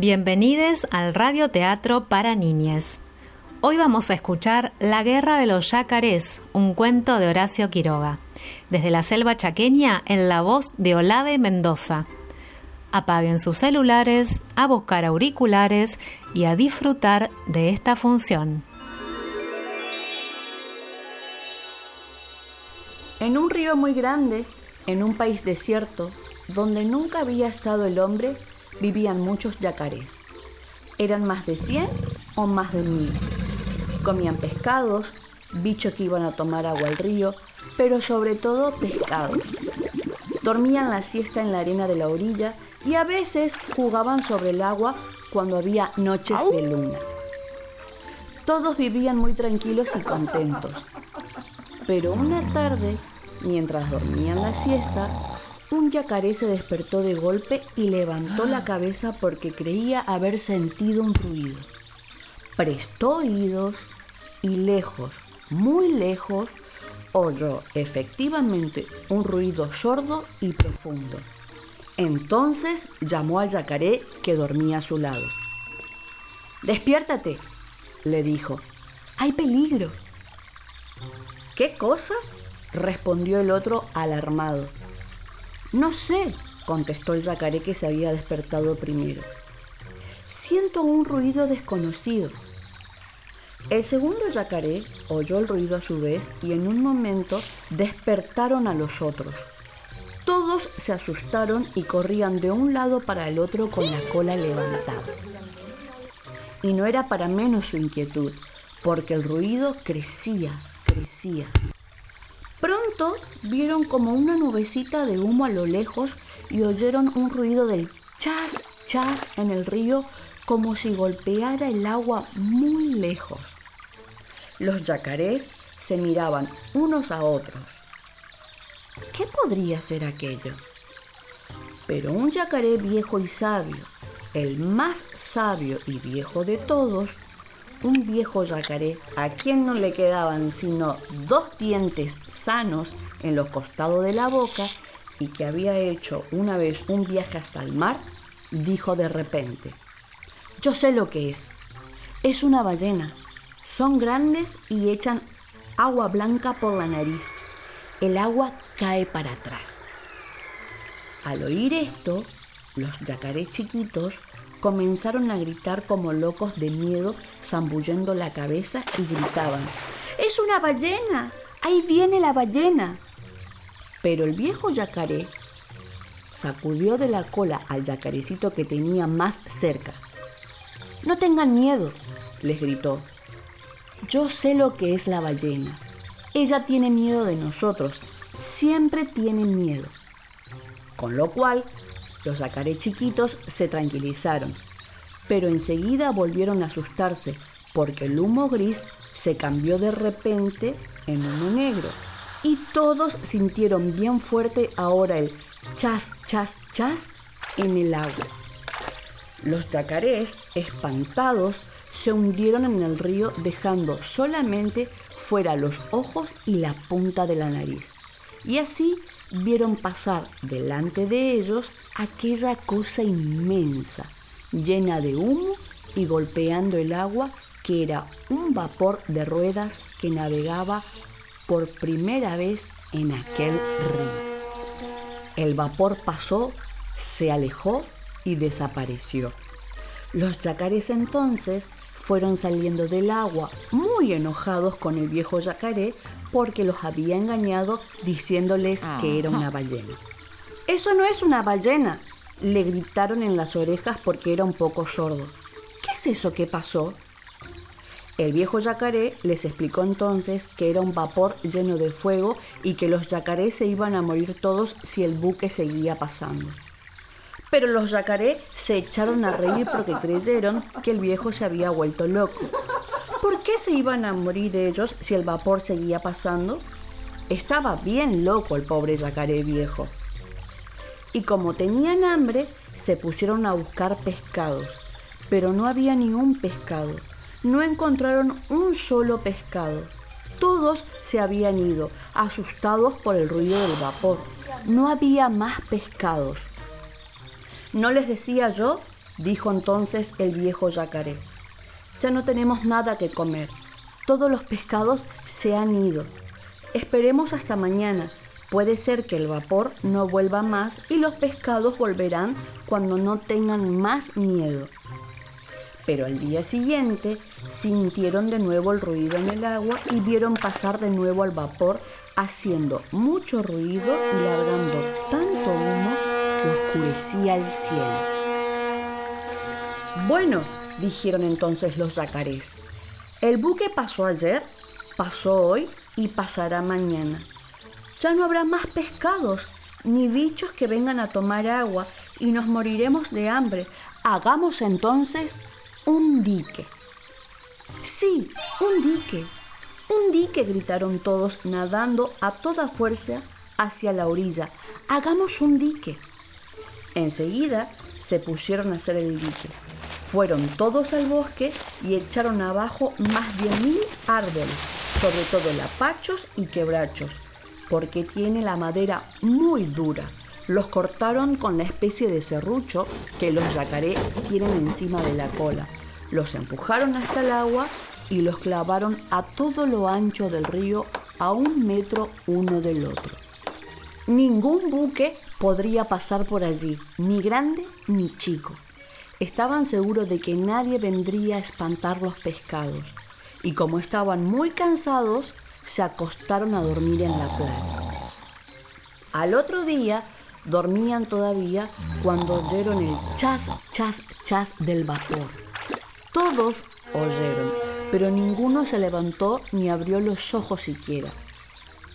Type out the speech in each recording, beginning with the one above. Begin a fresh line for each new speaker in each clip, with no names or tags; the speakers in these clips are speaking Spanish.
Bienvenidos al radioteatro para niñas. Hoy vamos a escuchar La Guerra de los Yacarés, un cuento de Horacio Quiroga, desde la selva chaqueña en la voz de Olave Mendoza. Apaguen sus celulares, a buscar auriculares y a disfrutar de esta función.
En un río muy grande, en un país desierto, donde nunca había estado el hombre, vivían muchos yacarés. Eran más de 100 o más de mil. Comían pescados, bichos que iban a tomar agua al río, pero sobre todo pescados. Dormían la siesta en la arena de la orilla y a veces jugaban sobre el agua cuando había noches de luna. Todos vivían muy tranquilos y contentos. Pero una tarde, mientras dormían la siesta, un yacaré se despertó de golpe y levantó la cabeza porque creía haber sentido un ruido. Prestó oídos y lejos, muy lejos, oyó efectivamente un ruido sordo y profundo. Entonces llamó al yacaré que dormía a su lado. Despiértate, le dijo. Hay peligro. ¿Qué cosa? respondió el otro alarmado. No sé, contestó el yacaré que se había despertado primero. Siento un ruido desconocido. El segundo yacaré oyó el ruido a su vez y en un momento despertaron a los otros. Todos se asustaron y corrían de un lado para el otro con la cola levantada. Y no era para menos su inquietud, porque el ruido crecía, crecía. Pronto vieron como una nubecita de humo a lo lejos y oyeron un ruido del chas, chas en el río como si golpeara el agua muy lejos. Los yacarés se miraban unos a otros. ¿Qué podría ser aquello? Pero un yacaré viejo y sabio, el más sabio y viejo de todos, un viejo yacaré a quien no le quedaban sino dos dientes sanos en los costados de la boca y que había hecho una vez un viaje hasta el mar, dijo de repente, yo sé lo que es. Es una ballena. Son grandes y echan agua blanca por la nariz. El agua cae para atrás. Al oír esto, los yacarés chiquitos comenzaron a gritar como locos de miedo, zambullendo la cabeza y gritaban, ¡Es una ballena! ¡Ahí viene la ballena! Pero el viejo yacaré sacudió de la cola al yacarecito que tenía más cerca. No tengan miedo, les gritó. Yo sé lo que es la ballena. Ella tiene miedo de nosotros, siempre tiene miedo. Con lo cual los yacarés chiquitos se tranquilizaron, pero enseguida volvieron a asustarse porque el humo gris se cambió de repente en humo negro y todos sintieron bien fuerte ahora el chas, chas, chas en el agua. Los yacarés, espantados, se hundieron en el río dejando solamente fuera los ojos y la punta de la nariz. Y así vieron pasar delante de ellos aquella cosa inmensa, llena de humo y golpeando el agua que era un vapor de ruedas que navegaba por primera vez en aquel río. El vapor pasó, se alejó y desapareció. Los yacarés entonces fueron saliendo del agua muy enojados con el viejo yacaré porque los había engañado diciéndoles que era una ballena. Eso no es una ballena, le gritaron en las orejas porque era un poco sordo. ¿Qué es eso que pasó? El viejo yacaré les explicó entonces que era un vapor lleno de fuego y que los yacarés se iban a morir todos si el buque seguía pasando. Pero los yacaré se echaron a reír porque creyeron que el viejo se había vuelto loco. ¿Por qué se iban a morir ellos si el vapor seguía pasando? Estaba bien loco el pobre yacaré viejo. Y como tenían hambre, se pusieron a buscar pescados. Pero no había ni un pescado. No encontraron un solo pescado. Todos se habían ido, asustados por el ruido del vapor. No había más pescados. ¿No les decía yo? dijo entonces el viejo yacaré. Ya no tenemos nada que comer. Todos los pescados se han ido. Esperemos hasta mañana. Puede ser que el vapor no vuelva más y los pescados volverán cuando no tengan más miedo. Pero al día siguiente sintieron de nuevo el ruido en el agua y vieron pasar de nuevo al vapor haciendo mucho ruido y largando tanto humo que oscurecía el cielo. Bueno, dijeron entonces los yacarés, el buque pasó ayer, pasó hoy y pasará mañana. Ya no habrá más pescados ni bichos que vengan a tomar agua y nos moriremos de hambre. Hagamos entonces un dique. Sí, un dique, un dique, gritaron todos, nadando a toda fuerza hacia la orilla. Hagamos un dique. Enseguida se pusieron a hacer el dique. Fueron todos al bosque y echaron abajo más de mil árboles, sobre todo lapachos y quebrachos, porque tiene la madera muy dura. Los cortaron con la especie de serrucho que los yacaré tienen encima de la cola. Los empujaron hasta el agua y los clavaron a todo lo ancho del río a un metro uno del otro. Ningún buque podría pasar por allí, ni grande ni chico. Estaban seguros de que nadie vendría a espantar los pescados, y como estaban muy cansados, se acostaron a dormir en la playa. Al otro día dormían todavía cuando oyeron el chas, chas, chas del vapor. Todos oyeron, pero ninguno se levantó ni abrió los ojos siquiera.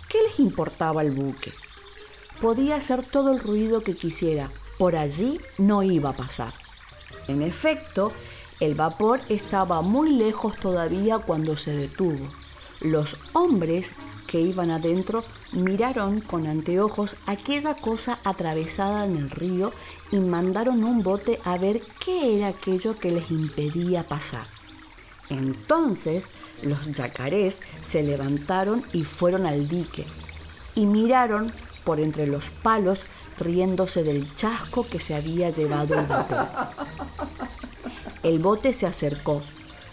¿Qué les importaba el buque? Podía hacer todo el ruido que quisiera, por allí no iba a pasar. En efecto, el vapor estaba muy lejos todavía cuando se detuvo. Los hombres que iban adentro miraron con anteojos aquella cosa atravesada en el río y mandaron un bote a ver qué era aquello que les impedía pasar. Entonces los yacarés se levantaron y fueron al dique y miraron por entre los palos riéndose del chasco que se había llevado el vapor. El bote se acercó,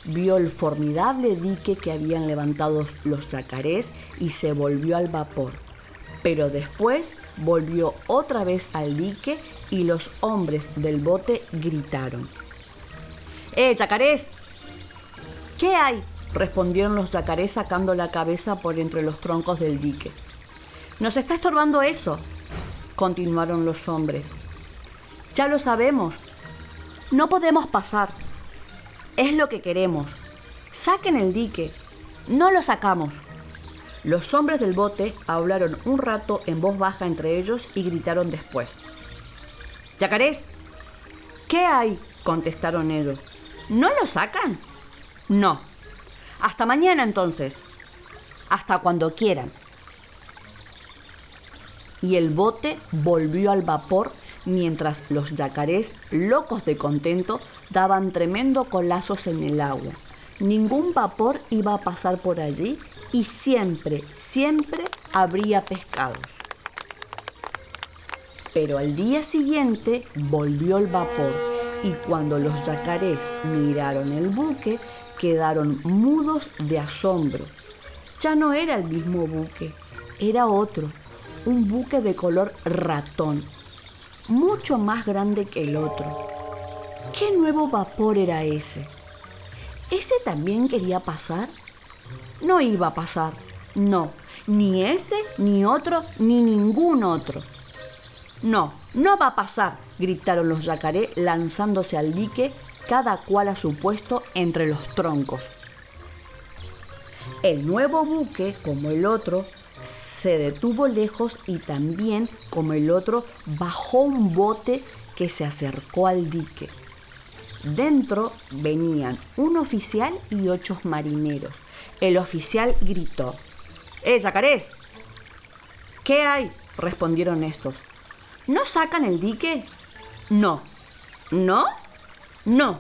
vio el formidable dique que habían levantado los yacarés y se volvió al vapor. Pero después volvió otra vez al dique y los hombres del bote gritaron. ¡Eh, yacarés! ¿Qué hay? respondieron los yacarés sacando la cabeza por entre los troncos del dique. Nos está estorbando eso, continuaron los hombres. Ya lo sabemos. No podemos pasar. Es lo que queremos. Saquen el dique. No lo sacamos. Los hombres del bote hablaron un rato en voz baja entre ellos y gritaron después. Yacarés, ¿qué hay? contestaron ellos. ¿No lo sacan? No. Hasta mañana entonces. Hasta cuando quieran. Y el bote volvió al vapor mientras los yacarés, locos de contento, daban tremendo colazos en el agua. Ningún vapor iba a pasar por allí y siempre, siempre habría pescados. Pero al día siguiente volvió el vapor y cuando los yacarés miraron el buque, quedaron mudos de asombro. Ya no era el mismo buque, era otro, un buque de color ratón, mucho más grande que el otro. ¿Qué nuevo vapor era ese? ¿Ese también quería pasar? No iba a pasar, no, ni ese, ni otro, ni ningún otro. No, no va a pasar, gritaron los yacaré lanzándose al dique cada cual a su puesto entre los troncos. El nuevo buque, como el otro, se detuvo lejos y también, como el otro, bajó un bote que se acercó al dique. Dentro venían un oficial y ocho marineros. El oficial gritó, ¡Eh, yacarés! ¿Qué hay? respondieron estos. ¿No sacan el dique? No. ¿No? No.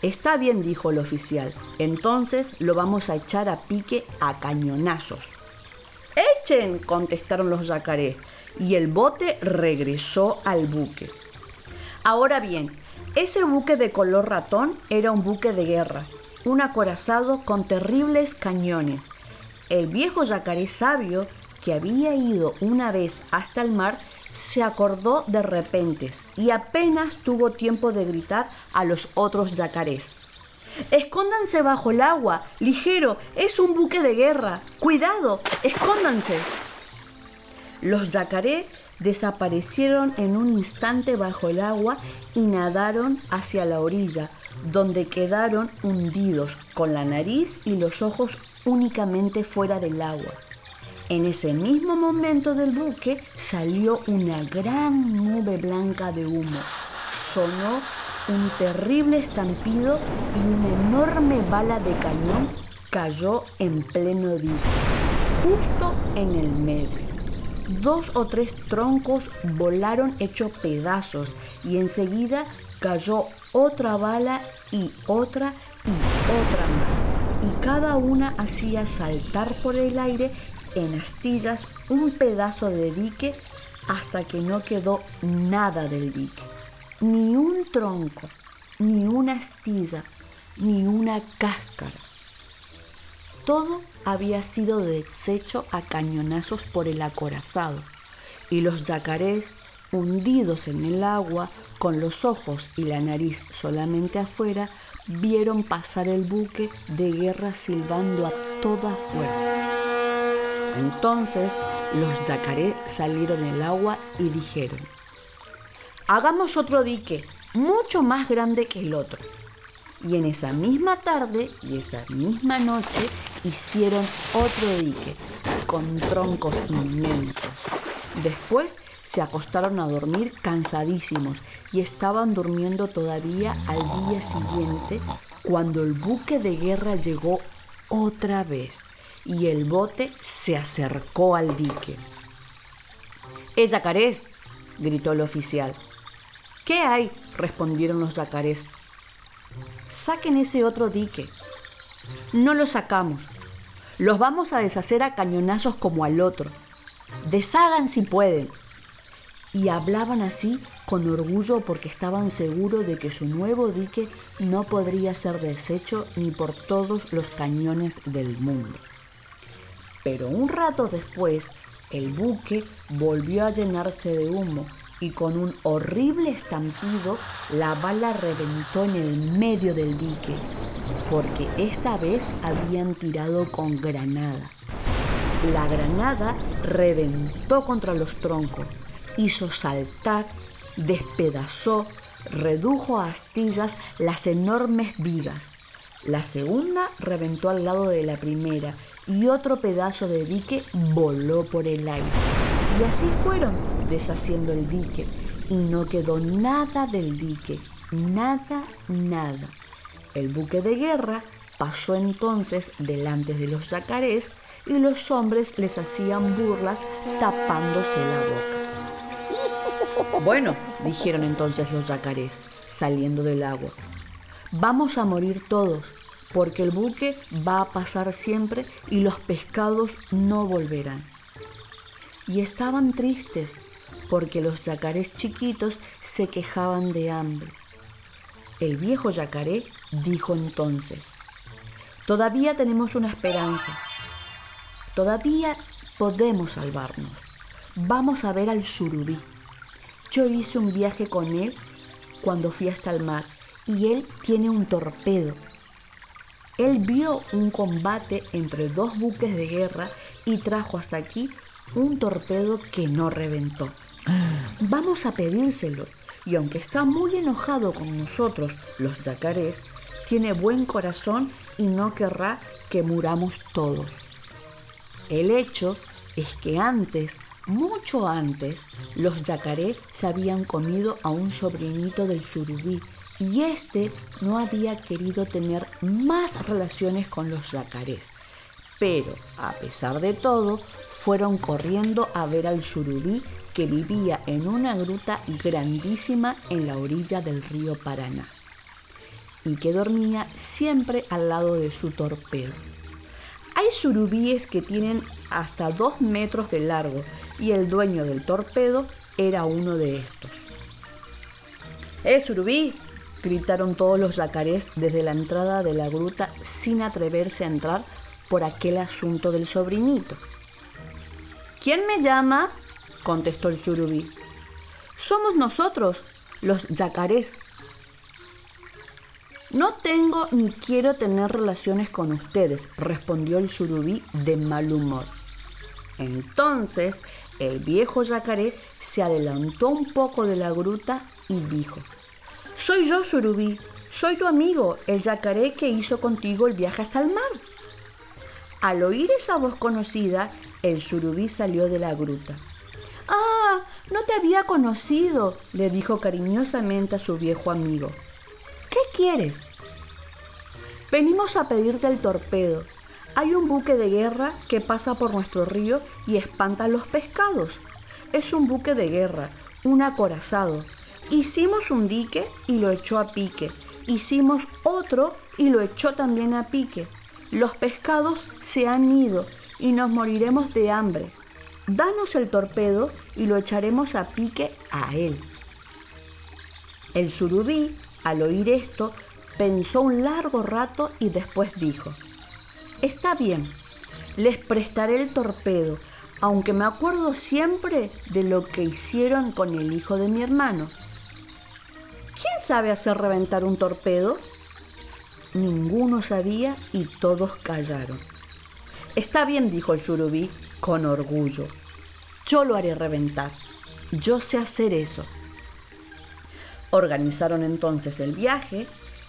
Está bien, dijo el oficial. Entonces lo vamos a echar a pique a cañonazos. Echen, contestaron los yacarés, y el bote regresó al buque. Ahora bien, Ese buque de color ratón era un buque de guerra, un acorazado con terribles cañones. El viejo yacaré sabio, que había ido una vez hasta el mar, se acordó de repente y apenas tuvo tiempo de gritar a los otros yacarés. Escóndanse bajo el agua, ligero, es un buque de guerra. Cuidado, escóndanse. Los yacaré desaparecieron en un instante bajo el agua y nadaron hacia la orilla, donde quedaron hundidos con la nariz y los ojos únicamente fuera del agua. En ese mismo momento del buque salió una gran nube blanca de humo. Sonó un terrible estampido y una enorme bala de cañón cayó en pleno día, justo en el medio. Dos o tres troncos volaron hechos pedazos y enseguida cayó otra bala y otra y otra más. Y cada una hacía saltar por el aire en astillas un pedazo de dique hasta que no quedó nada del dique. Ni un tronco, ni una astilla, ni una cáscara. Todo había sido deshecho a cañonazos por el acorazado, y los yacarés, hundidos en el agua, con los ojos y la nariz solamente afuera, vieron pasar el buque de guerra silbando a toda fuerza. Entonces los yacaré salieron del agua y dijeron, hagamos otro dique mucho más grande que el otro. Y en esa misma tarde y esa misma noche hicieron otro dique con troncos inmensos. Después se acostaron a dormir cansadísimos y estaban durmiendo todavía al día siguiente cuando el buque de guerra llegó otra vez y el bote se acercó al dique. ¡Eh, yacarés! gritó el oficial. ¿Qué hay? respondieron los yacarés. Saquen ese otro dique. No lo sacamos. Los vamos a deshacer a cañonazos como al otro. Deshagan si pueden. Y hablaban así con orgullo porque estaban seguros de que su nuevo dique no podría ser deshecho ni por todos los cañones del mundo. Pero un rato después, el buque volvió a llenarse de humo y con un horrible estampido la bala reventó en el medio del dique, porque esta vez habían tirado con granada. La granada reventó contra los troncos, hizo saltar, despedazó, redujo a astillas las enormes vigas. La segunda reventó al lado de la primera y otro pedazo de dique voló por el aire. Y así fueron deshaciendo el dique y no quedó nada del dique, nada, nada. El buque de guerra pasó entonces delante de los yacarés y los hombres les hacían burlas tapándose la boca. Bueno, dijeron entonces los yacarés, saliendo del agua, vamos a morir todos, porque el buque va a pasar siempre y los pescados no volverán. Y estaban tristes porque los yacarés chiquitos se quejaban de hambre. El viejo yacaré dijo entonces, todavía tenemos una esperanza, todavía podemos salvarnos. Vamos a ver al surubí. Yo hice un viaje con él cuando fui hasta el mar y él tiene un torpedo él vio un combate entre dos buques de guerra y trajo hasta aquí un torpedo que no reventó. Vamos a pedírselo, y aunque está muy enojado con nosotros, los yacarés, tiene buen corazón y no querrá que muramos todos. El hecho es que antes, mucho antes, los yacarés se habían comido a un sobrinito del surubí y este no había querido tener más relaciones con los yacarés. Pero, a pesar de todo, fueron corriendo a ver al surubí que vivía en una gruta grandísima en la orilla del río Paraná y que dormía siempre al lado de su torpedo. Hay surubíes que tienen hasta dos metros de largo y el dueño del torpedo era uno de estos. ¡Eh, surubí! gritaron todos los yacarés desde la entrada de la gruta sin atreverse a entrar por aquel asunto del sobrinito. ¿Quién me llama? Contestó el surubí. Somos nosotros, los yacarés. No tengo ni quiero tener relaciones con ustedes, respondió el surubí de mal humor. Entonces el viejo yacaré se adelantó un poco de la gruta y dijo, Soy yo, surubí, soy tu amigo, el yacaré que hizo contigo el viaje hasta el mar. Al oír esa voz conocida, el surubí salió de la gruta. Ah, no te había conocido, le dijo cariñosamente a su viejo amigo. ¿Qué quieres? Venimos a pedirte el torpedo. Hay un buque de guerra que pasa por nuestro río y espanta los pescados. Es un buque de guerra, un acorazado. Hicimos un dique y lo echó a pique. Hicimos otro y lo echó también a pique. Los pescados se han ido y nos moriremos de hambre. Danos el torpedo y lo echaremos a pique a él. El surubí, al oír esto, pensó un largo rato y después dijo, Está bien, les prestaré el torpedo, aunque me acuerdo siempre de lo que hicieron con el hijo de mi hermano. ¿Quién sabe hacer reventar un torpedo? Ninguno sabía y todos callaron. Está bien, dijo el surubí, con orgullo. Yo lo haré reventar. Yo sé hacer eso. Organizaron entonces el viaje.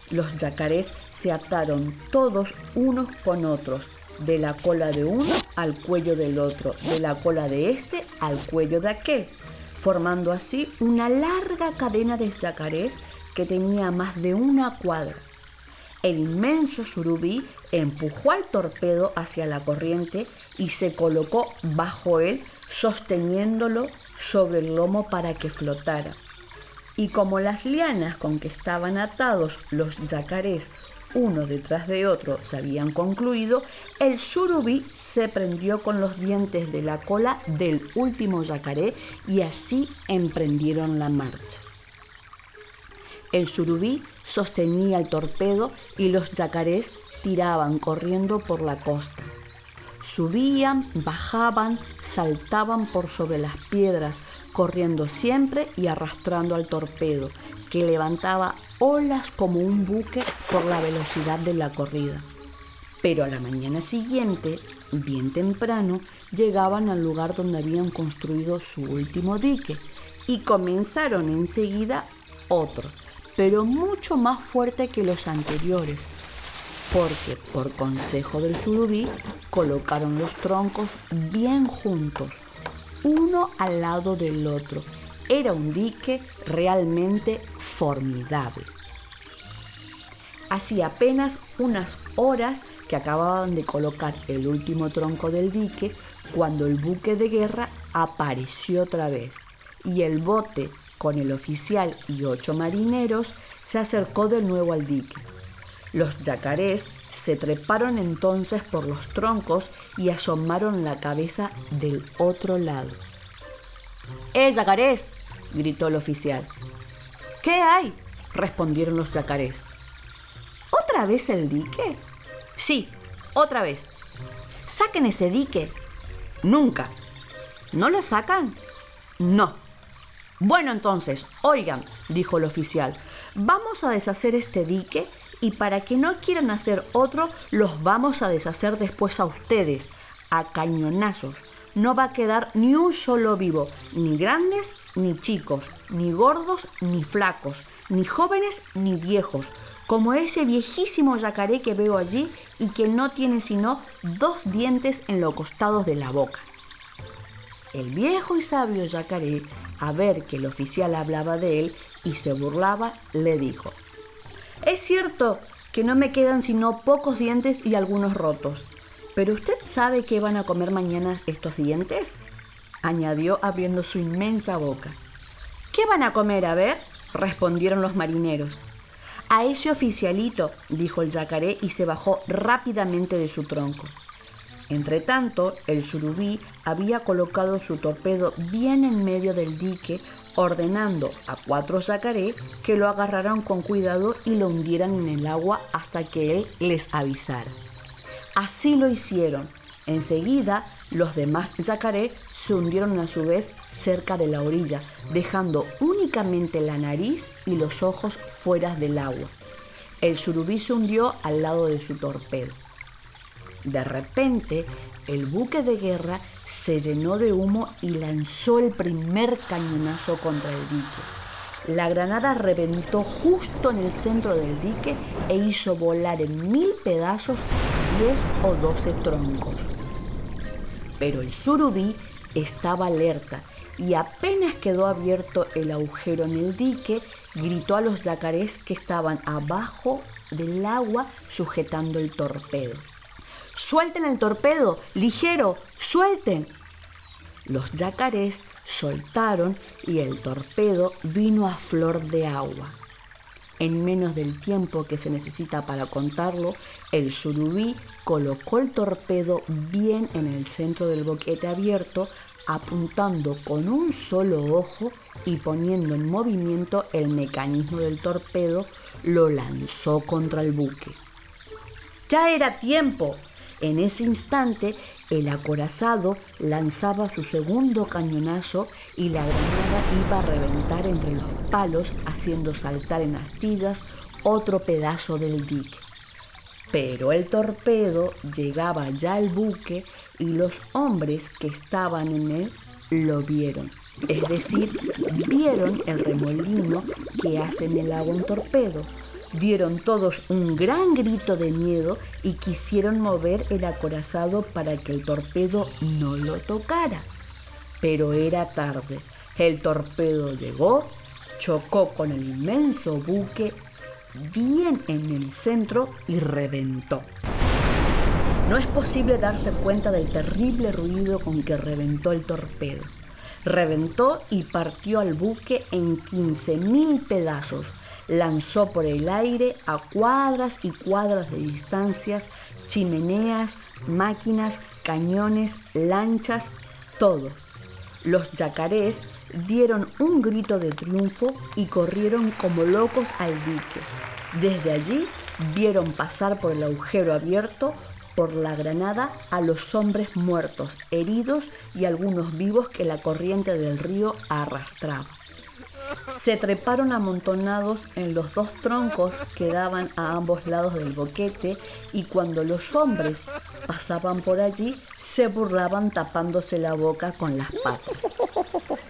Los yacarés se ataron todos unos con otros, de la cola de uno al cuello del otro, de la cola de este al cuello de aquel, formando así una larga cadena de yacarés que tenía más de una cuadra. El inmenso surubí empujó al torpedo hacia la corriente y se colocó bajo él, sosteniéndolo sobre el lomo para que flotara. Y como las lianas con que estaban atados los yacarés uno detrás de otro se habían concluido, el surubí se prendió con los dientes de la cola del último yacaré y así emprendieron la marcha. El surubí sostenía el torpedo y los yacarés tiraban corriendo por la costa. Subían, bajaban, saltaban por sobre las piedras, corriendo siempre y arrastrando al torpedo, que levantaba olas como un buque por la velocidad de la corrida. Pero a la mañana siguiente, bien temprano, llegaban al lugar donde habían construido su último dique y comenzaron enseguida otro, pero mucho más fuerte que los anteriores, porque por consejo del surubí colocaron los troncos bien juntos, uno al lado del otro. Era un dique realmente formidable. Hacía apenas unas horas que acababan de colocar el último tronco del dique cuando el buque de guerra apareció otra vez y el bote con el oficial y ocho marineros se acercó de nuevo al dique. Los yacarés se treparon entonces por los troncos y asomaron la cabeza del otro lado. ¡Eh, yacarés! gritó el oficial. ¿Qué hay? respondieron los yacarés. ¿Otra vez el dique? Sí, otra vez. Saquen ese dique. Nunca. ¿No lo sacan? No. Bueno, entonces, oigan, dijo el oficial, vamos a deshacer este dique y para que no quieran hacer otro, los vamos a deshacer después a ustedes, a cañonazos. No va a quedar ni un solo vivo, ni grandes ni chicos, ni gordos ni flacos, ni jóvenes ni viejos, como ese viejísimo yacaré que veo allí y que no tiene sino dos dientes en los costados de la boca. El viejo y sabio yacaré, a ver que el oficial hablaba de él y se burlaba, le dijo, es cierto que no me quedan sino pocos dientes y algunos rotos. ¿Pero usted sabe qué van a comer mañana estos dientes? añadió abriendo su inmensa boca. ¿Qué van a comer? A ver, respondieron los marineros. A ese oficialito, dijo el yacaré y se bajó rápidamente de su tronco. Entretanto, el surubí había colocado su torpedo bien en medio del dique, ordenando a cuatro yacaré que lo agarraran con cuidado y lo hundieran en el agua hasta que él les avisara. Así lo hicieron. Enseguida, los demás yacaré se hundieron a su vez cerca de la orilla, dejando únicamente la nariz y los ojos fuera del agua. El surubí se hundió al lado de su torpedo. De repente, el buque de guerra se llenó de humo y lanzó el primer cañonazo contra el dique. La granada reventó justo en el centro del dique e hizo volar en mil pedazos 10 o 12 troncos. Pero el surubí estaba alerta y apenas quedó abierto el agujero en el dique, gritó a los yacarés que estaban abajo del agua sujetando el torpedo. Suelten el torpedo, ligero, suelten. Los yacarés soltaron y el torpedo vino a flor de agua. En menos del tiempo que se necesita para contarlo, el surubí colocó el torpedo bien en el centro del boquete abierto, apuntando con un solo ojo y poniendo en movimiento el mecanismo del torpedo, lo lanzó contra el buque. Ya era tiempo, en ese instante, el acorazado lanzaba su segundo cañonazo y la granada iba a reventar entre los palos, haciendo saltar en astillas otro pedazo del dique. Pero el torpedo llegaba ya al buque y los hombres que estaban en él lo vieron. Es decir, vieron el remolino que hace en el agua un torpedo Dieron todos un gran grito de miedo y quisieron mover el acorazado para que el torpedo no lo tocara. Pero era tarde. El torpedo llegó, chocó con el inmenso buque bien en el centro y reventó. No es posible darse cuenta del terrible ruido con que reventó el torpedo. Reventó y partió al buque en 15.000 pedazos lanzó por el aire a cuadras y cuadras de distancias chimeneas, máquinas, cañones, lanchas, todo. Los yacarés dieron un grito de triunfo y corrieron como locos al dique. Desde allí vieron pasar por el agujero abierto por la granada a los hombres muertos, heridos y algunos vivos que la corriente del río arrastraba se treparon amontonados en los dos troncos que daban a ambos lados del boquete y cuando los hombres pasaban por allí se burlaban tapándose la boca con las patas.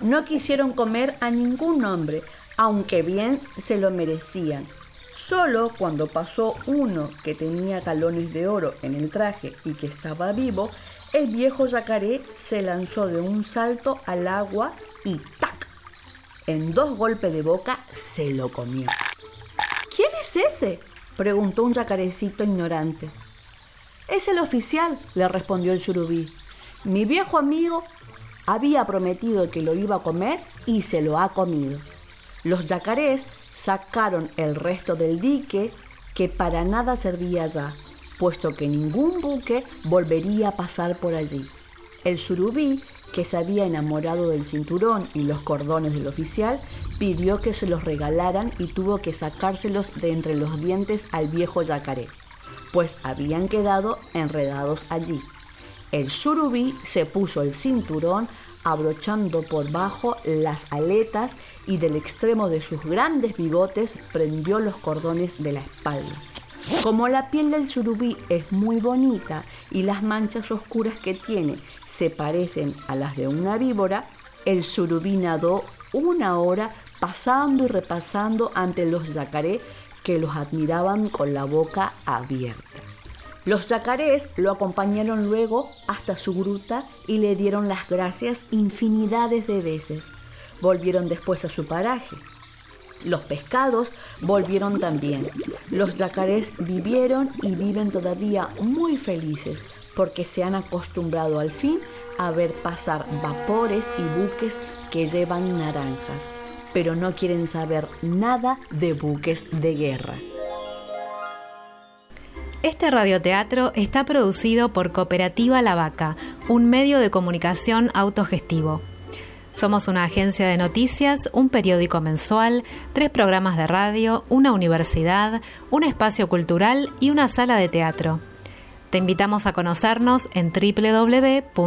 No quisieron comer a ningún hombre, aunque bien se lo merecían. Solo cuando pasó uno que tenía galones de oro en el traje y que estaba vivo, el viejo yacaré se lanzó de un salto al agua y en dos golpes de boca se lo comió. ¿Quién es ese? preguntó un yacarecito ignorante. Es el oficial, le respondió el surubí. Mi viejo amigo había prometido que lo iba a comer y se lo ha comido. Los yacarés sacaron el resto del dique que para nada servía ya, puesto que ningún buque volvería a pasar por allí. El surubí que se había enamorado del cinturón y los cordones del oficial, pidió que se los regalaran y tuvo que sacárselos de entre los dientes al viejo yacaré, pues habían quedado enredados allí. El surubí se puso el cinturón abrochando por bajo las aletas y del extremo de sus grandes bigotes prendió los cordones de la espalda. Como la piel del surubí es muy bonita y las manchas oscuras que tiene se parecen a las de una víbora, el surubí nadó una hora pasando y repasando ante los yacaré que los admiraban con la boca abierta. Los yacarés lo acompañaron luego hasta su gruta y le dieron las gracias infinidades de veces. Volvieron después a su paraje. Los pescados volvieron también. Los yacarés vivieron y viven todavía muy felices porque se han acostumbrado al fin a ver pasar vapores y buques que llevan naranjas, pero no quieren saber nada de buques de guerra.
Este radioteatro está producido por Cooperativa La Vaca, un medio de comunicación autogestivo. Somos una agencia de noticias, un periódico mensual, tres programas de radio, una universidad, un espacio cultural y una sala de teatro. Te invitamos a conocernos en www.lavaca.org.